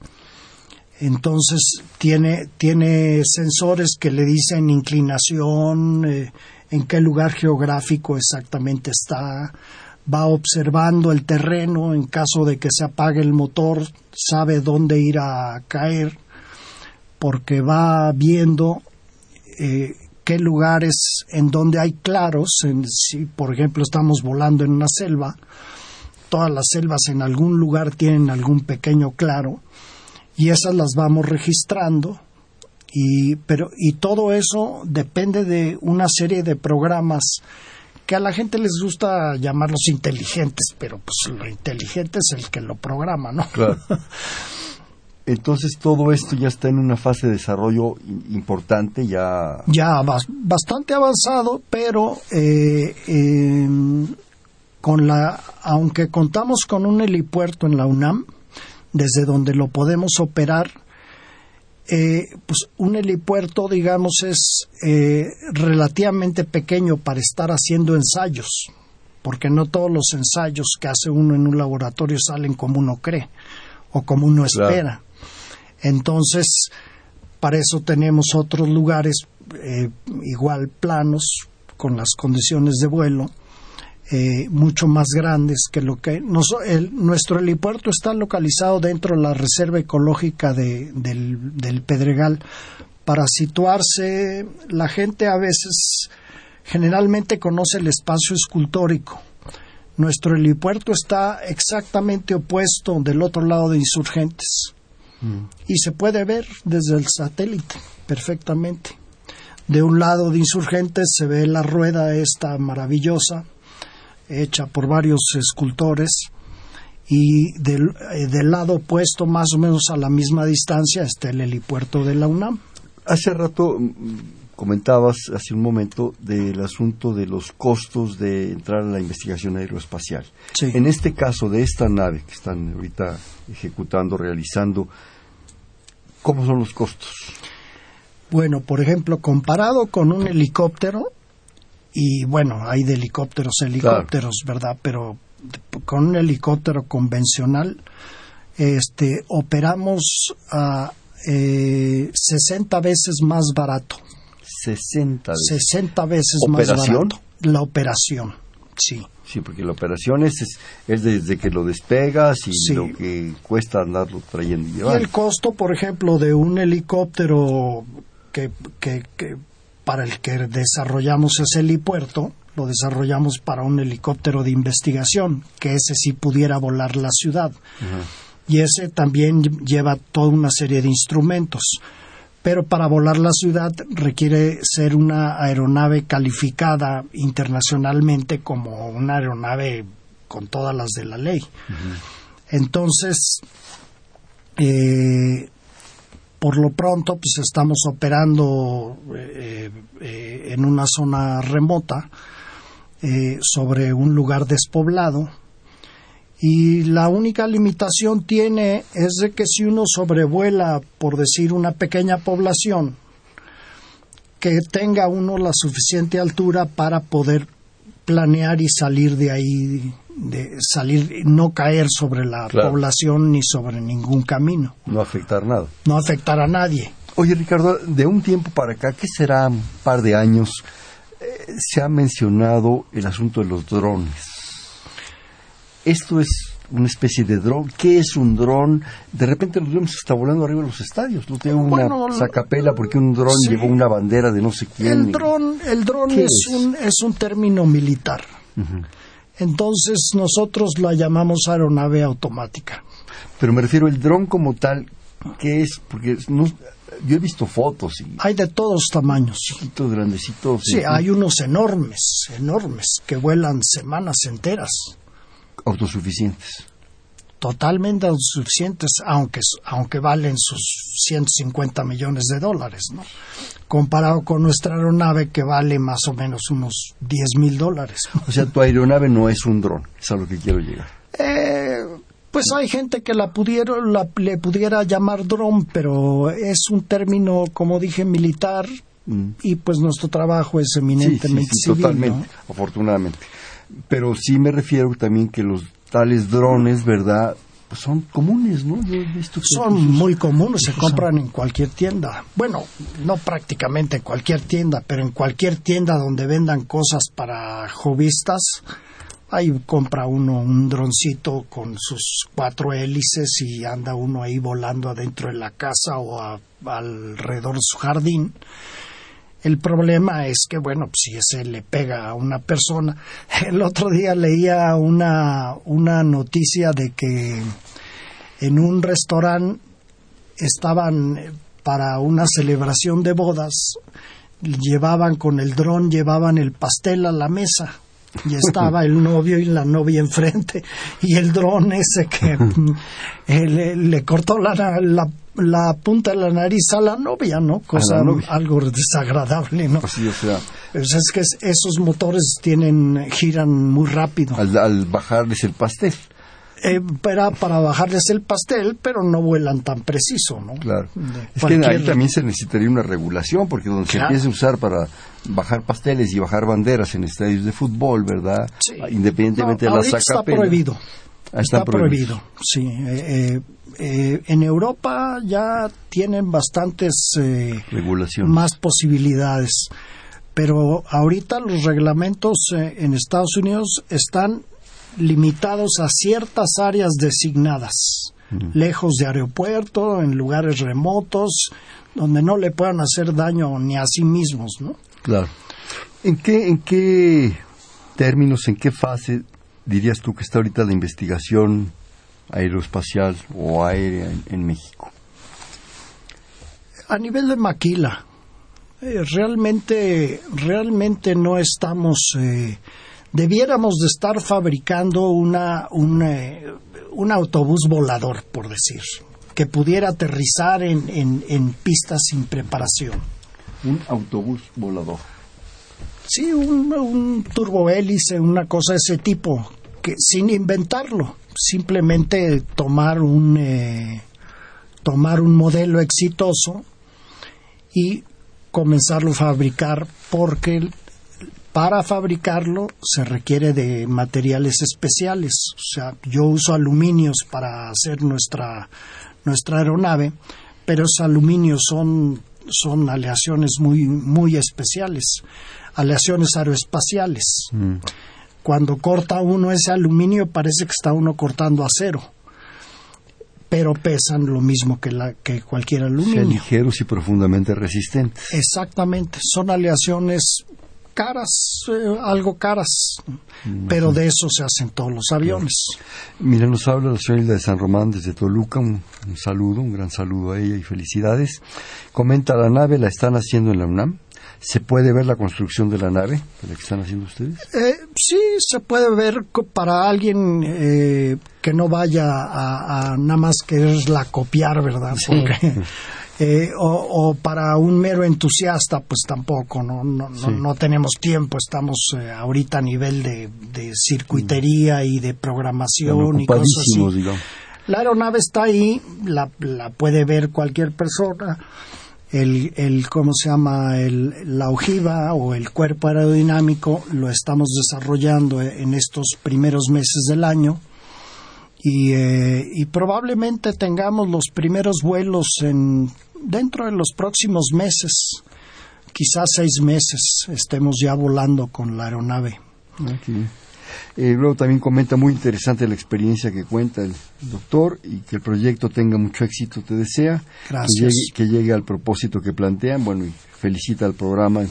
Entonces tiene, tiene sensores que le dicen inclinación, eh, en qué lugar geográfico exactamente está, va observando el terreno, en caso de que se apague el motor, sabe dónde ir a caer, porque va viendo eh, qué lugares en donde hay claros, en- si por ejemplo estamos volando en una selva, todas las selvas en algún lugar tienen algún pequeño claro, y esas las vamos registrando y pero y todo eso depende de una serie de programas que a la gente les gusta llamarlos inteligentes, pero pues lo inteligente es el que lo programa, ¿no?
Claro. [LAUGHS] Entonces todo esto ya está en una fase de desarrollo importante, ya
Ya bas- bastante avanzado, pero eh, con la aunque contamos con un helipuerto en la UNAM, desde donde lo podemos operar, eh, pues un helipuerto, digamos, es eh, relativamente pequeño para estar haciendo ensayos, porque no todos los ensayos que hace uno en un laboratorio salen como uno cree o como uno
Claro.
espera. Entonces, para eso tenemos otros lugares eh, igual planos, con las condiciones de vuelo, eh, mucho más grandes que lo que nos- el- nuestro helipuerto está localizado dentro de la reserva ecológica de- del, del Pedregal. Para situarse la gente a veces generalmente conoce el espacio escultórico. Nuestro helipuerto está exactamente opuesto del otro lado de insurgentes. Y se puede ver desde el satélite perfectamente. De un lado de insurgentes se ve la rueda esta maravillosa hecha por varios escultores y del, eh, del lado opuesto, más o menos a la misma distancia, está el helipuerto de la UNAM.
Hace rato mm, comentabas, hace un momento, del asunto de los costos de entrar a la investigación aeroespacial.
Sí.
En este caso de esta nave que están ahorita ejecutando, realizando, ¿cómo son los costos?
Bueno, por ejemplo, comparado con un helicóptero, y bueno, hay de helicópteros helicópteros, ¿verdad? Pero con un helicóptero convencional, este, operamos a eh, 60 veces más barato.
60 veces.
60 veces
¿Operación?
más barato. La operación, sí.
Sí, porque la operación es, es, es desde que lo despegas y
Sí.
lo que cuesta andarlo trayendo y
Y
llevando.
el costo, por ejemplo, de un helicóptero que, que, que para el que desarrollamos ese helipuerto, lo desarrollamos para un helicóptero de investigación, que ese sí pudiera volar la ciudad. Y ese también lleva toda una serie de instrumentos. Pero para volar la ciudad requiere ser una aeronave calificada internacionalmente como una aeronave con todas las de la ley. Entonces, eh, por lo pronto, pues estamos operando eh, eh, en una zona remota sobre un lugar despoblado. Y la única limitación tiene es de que si uno sobrevuela, por decir, una pequeña población, que tenga uno la suficiente altura para poder planear y salir de ahí de salir, no caer sobre la población ni sobre ningún camino.
No afectar nada.
No afectar a nadie.
Oye, Ricardo, de un tiempo para acá, ¿qué será un par de años? Eh, se ha mencionado el asunto de los drones. Esto es una especie de dron. ¿Qué es un dron? De repente los vemos está volando arriba de los estadios. No tengo una sacapela porque un dron llevó una bandera de no sé quién.
El dron, el dron es, Un, es un término militar. Entonces nosotros la llamamos aeronave automática.
Pero me refiero al dron como tal, ¿qué es? Porque yo he visto fotos. Y
hay de todos tamaños.
Chiquitos, grandecitos.
Sí, hay unos enormes, enormes, que vuelan semanas enteras.
Autosuficientes
totalmente autosuficientes, aunque, aunque valen sus 150 millones de dólares, ¿no? Comparado con nuestra aeronave que vale más o menos unos 10 mil dólares. [LAUGHS]
O sea, tu aeronave no es un dron, es a lo que quiero llegar.
Eh, pues hay gente que la pudiera, le pudiera llamar dron, pero es un término, como dije, militar, mm. y pues nuestro trabajo es eminentemente sí,
totalmente, afortunadamente. Pero sí me refiero también que los tales drones, ¿verdad? Pues son comunes, ¿no?
son muy comunes, se compran en cualquier tienda. Bueno, no prácticamente en cualquier tienda, pero en cualquier tienda donde vendan cosas para hobbyistas, ahí compra uno un droncito con sus cuatro hélices y anda uno ahí volando adentro de la casa o alrededor de su jardín el problema es que, bueno, pues, si ese le pega a una persona. [LAUGHS] El otro día leía una, una noticia de que en un restaurante estaban para una celebración de bodas, llevaban con el dron, llevaban el pastel a la mesa y estaba [LAUGHS] el novio y la novia enfrente y el dron ese que [LAUGHS] eh, le, cortó la, la, la, punta de la nariz a la novia, ¿no? Cosa algo desagradable, ¿no?
Pues o sea,
pues es que esos motores tienen giran muy rápido.
Al, al bajarles el pastel
eh, para, para bajarles el pastel, pero no vuelan tan preciso, ¿no?
Claro. Es que ahí también se necesitaría una regulación, porque donde se empieza a usar para bajar pasteles y bajar banderas en estadios de fútbol, ¿verdad? Independientemente de la sacapela.
Está prohibido. Ah, está, prohibido. sí. Eh, eh, en Europa ya tienen bastantes
más
posibilidades, pero ahorita los reglamentos en Estados Unidos están limitados a ciertas áreas designadas, lejos de aeropuerto, en lugares remotos, donde no le puedan hacer daño ni a sí mismos, ¿no?
Claro. ¿En qué, en qué términos, en qué fase dirías tú que está ahorita la investigación aeroespacial o aérea en, México?
A nivel de maquila, eh, realmente, realmente no estamos eh, debiéramos de estar fabricando una, eh, un, autobús volador, por decir, que pudiera aterrizar en, en, pistas sin preparación.
Un autobús volador.
Sí, un, un turbohélice, una cosa de ese tipo, que sin inventarlo, simplemente tomar un, eh, tomar un modelo exitoso y comenzarlo a fabricar porque para fabricarlo se requiere de materiales especiales. O sea, yo uso aluminios para hacer nuestra, nuestra aeronave, pero esos aluminios son, son aleaciones muy, muy especiales, aleaciones aeroespaciales. Mm. Cuando corta uno ese aluminio parece que está uno cortando acero. pero pesan lo mismo que, la, que cualquier aluminio.
ligeros y profundamente resistentes.
Exactamente, son aleaciones caras, eh, algo caras, pero de eso se hacen todos los aviones.
Mira, nos habla la señora Hilda de San Román desde Toluca, un, un saludo, un gran saludo a ella y felicidades. Comenta, la nave la están haciendo en la UNAM. ¿Se puede ver la construcción de la nave, de la que están haciendo ustedes?
Eh, sí, se puede ver para alguien eh, que no vaya a, a nada más quererla copiar, ¿verdad? Porque, [LAUGHS] eh, o, o para un mero entusiasta, pues tampoco, no, no, no,
Sí.
no tenemos tiempo, estamos eh, ahorita a nivel de, de circuitería y de programación y cosas así.
digamos.
La aeronave está ahí, la, la puede ver cualquier persona. El, el ¿cómo se llama? El, la ojiva o el cuerpo aerodinámico lo estamos desarrollando en estos primeros meses del año y, eh, y probablemente tengamos los primeros vuelos en, dentro de los próximos meses, quizás seis meses, estemos ya volando con la aeronave.
Eh, luego también comenta muy interesante la experiencia que cuenta el doctor y que el proyecto tenga mucho éxito, te desea.
Gracias.
Que llegue, que llegue al propósito que plantean. Bueno, y felicita al programa.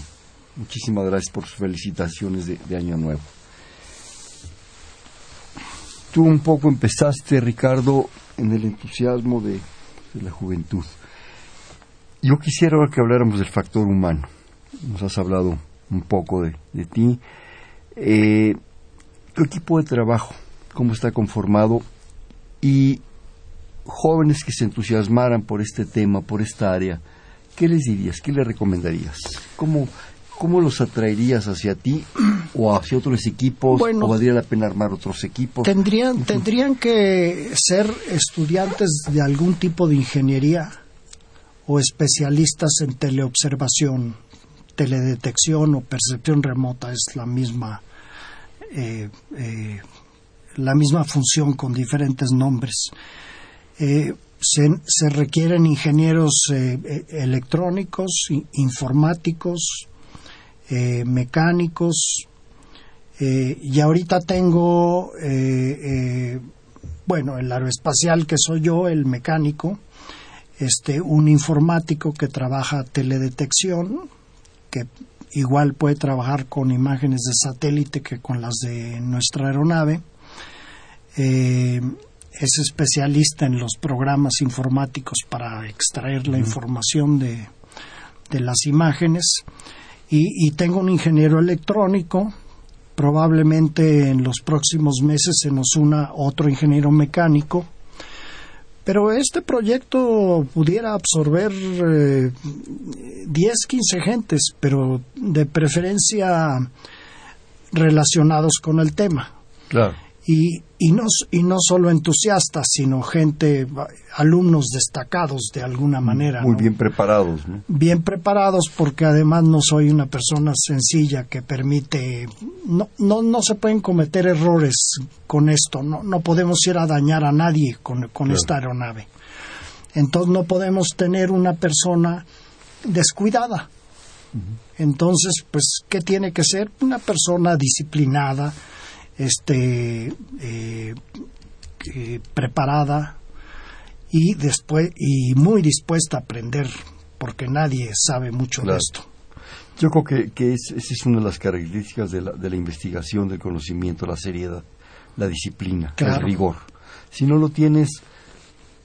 Muchísimas gracias por sus felicitaciones de, de Año Nuevo. Tú un poco empezaste, Ricardo, en el entusiasmo de, de la juventud. Yo quisiera ahora que habláramos del factor humano. Nos has hablado un poco de, de ti. Eh, tu equipo de trabajo, cómo está conformado y jóvenes que se entusiasmaran por este tema, por esta área, ¿qué les dirías? ¿Qué les recomendarías? ¿Cómo, cómo los atraerías hacia ti o hacia otros equipos?
Bueno,
¿O valdría la pena armar otros equipos?
Tendrían, tendrían que ser estudiantes de algún tipo de ingeniería o especialistas en teleobservación, teledetección o percepción remota. Es la misma, eh, eh, la misma función con diferentes nombres. Eh, se, se requieren ingenieros electrónicos, informáticos, mecánicos, y ahorita tengo, bueno, el aeroespacial que soy yo, el mecánico, este, un informático que trabaja teledetección, que igual puede trabajar con imágenes de satélite que con las de nuestra aeronave. Eh, es especialista en los programas informáticos para extraer la información de, de las imágenes. Y, y tengo un ingeniero electrónico probablemente en los próximos meses se nos una otro ingeniero mecánico. Pero este proyecto pudiera absorber eh, 10, 15 gentes, pero de preferencia relacionados con el tema.
Claro.
Y, y, no, y no solo entusiastas, sino gente, alumnos destacados de alguna manera.
Muy
¿no?
bien preparados. ¿no?
bien preparados porque además no soy una persona sencilla que permite no no, no se pueden cometer errores con esto no no podemos ir a dañar a nadie con, con
Claro.
esta aeronave entonces no podemos tener una persona descuidada entonces pues qué tiene que ser una persona disciplinada este eh, eh, preparada y después y muy dispuesta a aprender porque nadie sabe mucho
Claro.
de esto.
Yo creo que, que es, esa es una de las características de la, de la investigación, del conocimiento, la seriedad, la disciplina,
Claro.
el rigor. Si no lo tienes,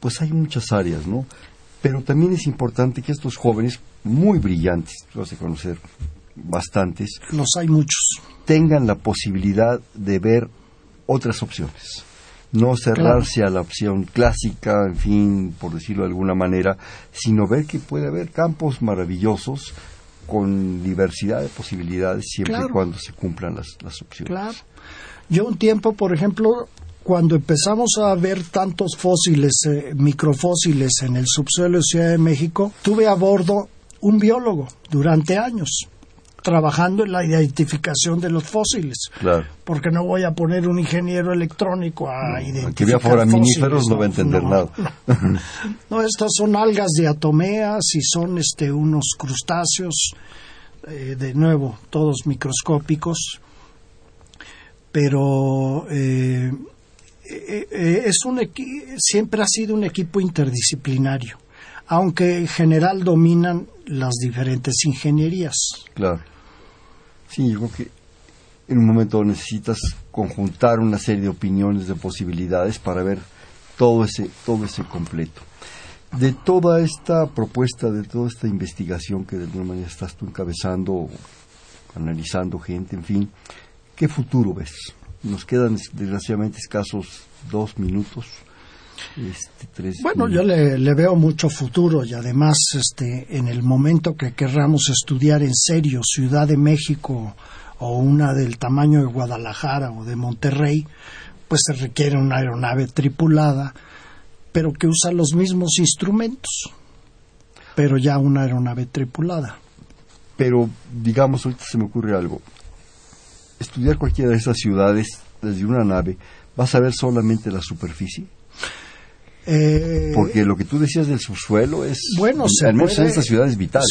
pues hay muchas áreas, ¿no? Pero también es importante que estos jóvenes, muy brillantes, tú vas a conocer bastantes,
Los hay muchos.
tengan la posibilidad de ver otras opciones. No cerrarse a la opción clásica, en fin, por decirlo de alguna manera, sino ver que puede haber campos maravillosos con diversidad de posibilidades siempre
Claro.
y cuando se cumplan las, las opciones.
Claro. Yo un tiempo, por ejemplo, cuando empezamos a ver tantos fósiles, eh, microfósiles en el subsuelo de Ciudad de México, tuve a bordo un biólogo durante años trabajando en la identificación de los fósiles.
Claro.
Porque no voy a poner un ingeniero electrónico a identificar
que foraminíferos
fósiles,
no va a entender nada.
No. [LAUGHS] No, estas son algas diatomeas y son este unos crustáceos, eh, de nuevo, todos microscópicos. Pero eh, eh, eh, es un siempre ha sido un equipo interdisciplinario, aunque en general dominan las diferentes ingenierías.
Claro. Sí, yo creo que en un momento necesitas conjuntar una serie de opiniones, de posibilidades para ver todo ese, todo ese completo. De toda esta propuesta, de toda esta investigación que de alguna manera estás tú encabezando, analizando gente, en fin, ¿qué futuro ves? Nos quedan desgraciadamente escasos dos minutos. Este, tres
bueno, yo le, le, veo mucho futuro y además este, en el momento que querramos estudiar en serio Ciudad de México o una del tamaño de Guadalajara o de Monterrey, pues se requiere una aeronave tripulada, pero que usa los mismos instrumentos, pero ya una aeronave tripulada.
Pero, digamos, ahorita se me ocurre algo. Estudiar cualquiera de esas ciudades desde una nave, ¿vas a ver solamente la superficie?
Eh,
Porque lo que tú decías del subsuelo es,
bueno,
al menos en esta ciudad es vital.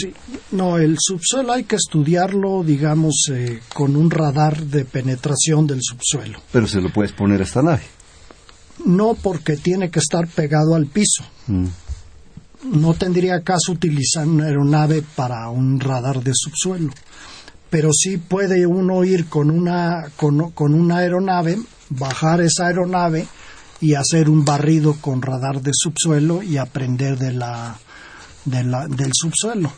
no, el subsuelo hay que estudiarlo, digamos, eh, con un radar de penetración del subsuelo.
Pero se lo puedes poner a esta nave.
No, porque tiene que estar pegado al piso. Mm. No tendría caso utilizar una aeronave para un radar de subsuelo. Pero sí puede uno ir con una, con, con una aeronave, bajar esa aeronave, y hacer un barrido con radar de subsuelo y aprender de la, del subsuelo.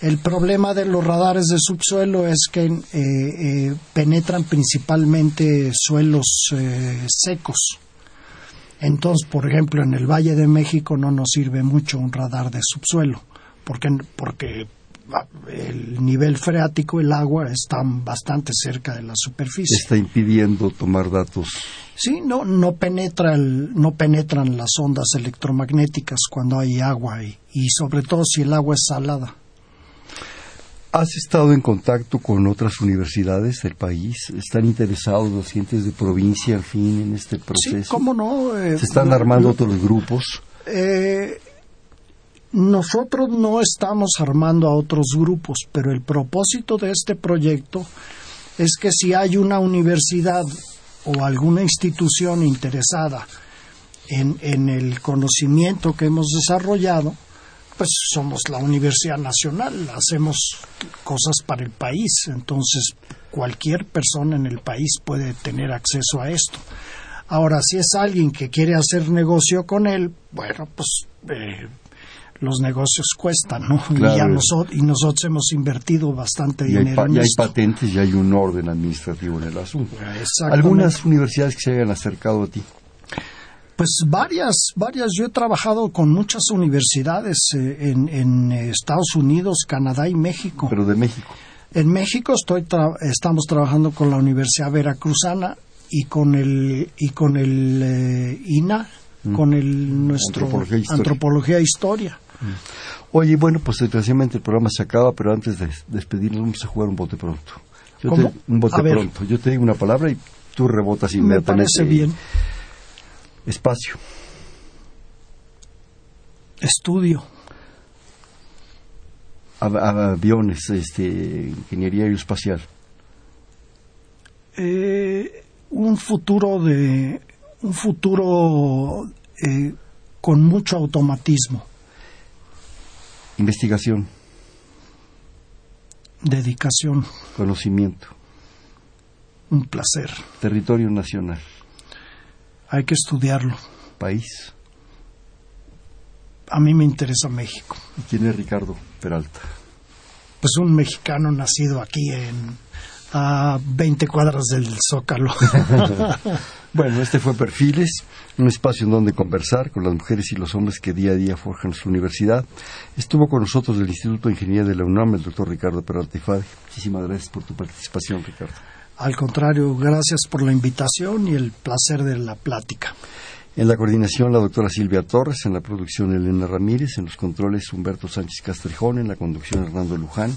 El problema de los radares de subsuelo es que eh, eh, penetran principalmente suelos eh, secos. Entonces, por ejemplo, en el Valle de México no nos sirve mucho un radar de subsuelo, porque, porque el nivel freático, el agua, está bastante cerca de la superficie.
Está impidiendo tomar datos.
Sí, no, no, penetra no penetran las ondas electromagnéticas cuando hay agua y, y sobre todo si el agua es salada.
¿Has estado en contacto con otras universidades del país? ¿Están interesados los clientes de provincia, en fin, en este proceso?
Sí, cómo no.
Eh, ¿Se están armando otros grupos?
Eh, nosotros no estamos armando a otros grupos, pero el propósito de este proyecto es que si hay una universidad o alguna institución interesada en, en el conocimiento que hemos desarrollado, pues somos la Universidad Nacional, hacemos cosas para el país, entonces cualquier persona en el país puede tener acceso a esto. Ahora, si es alguien que quiere hacer negocio con él, bueno, pues eh, los negocios cuestan, ¿no? Y, ya nosotros, y nosotros hemos invertido bastante dinero
en
ya
hay patentes y hay un orden administrativo en el asunto. ¿Algunas universidades que se hayan acercado a ti?
Pues varias, varias. Yo he trabajado con muchas universidades eh, en, en, Estados Unidos, Canadá y México.
Pero de México.
En México estoy estamos trabajando con la Universidad Veracruzana y con el y con el eh, INA, mm. con el nuestro Antropología e Historia.
Oye, bueno, pues desgraciadamente el programa se acaba, pero antes de despedirnos vamos a jugar un bote pronto. Yo Te, un bote pronto. Yo te digo una palabra y tú rebotas y
Me parece bien.
Espacio.
Estudio.
aviones, este, ingeniería aeroespacial.
Eh, un futuro de un futuro eh, con mucho automatismo.
Investigación.
Dedicación.
Conocimiento.
Un placer.
Territorio nacional.
Hay que estudiarlo.
País.
A mí me interesa México.
quién es Ricardo Peralta?
Pues un mexicano nacido aquí en a 20 cuadras del Zócalo. [LAUGHS] [LAUGHS]
bueno, este fue Perfiles, un espacio en donde conversar con las mujeres y los hombres que día a día forjan su universidad. Estuvo con nosotros del Instituto de Ingeniería de la UNAM el doctor Ricardo Peralta Muchísimas gracias por tu participación, Ricardo.
Al contrario, gracias por la invitación y el placer de la plática.
En la coordinación, la doctora Silvia Torres, en la producción, Elena Ramírez, en los controles, Humberto Sánchez Castrejón, en la conducción, Hernando Luján.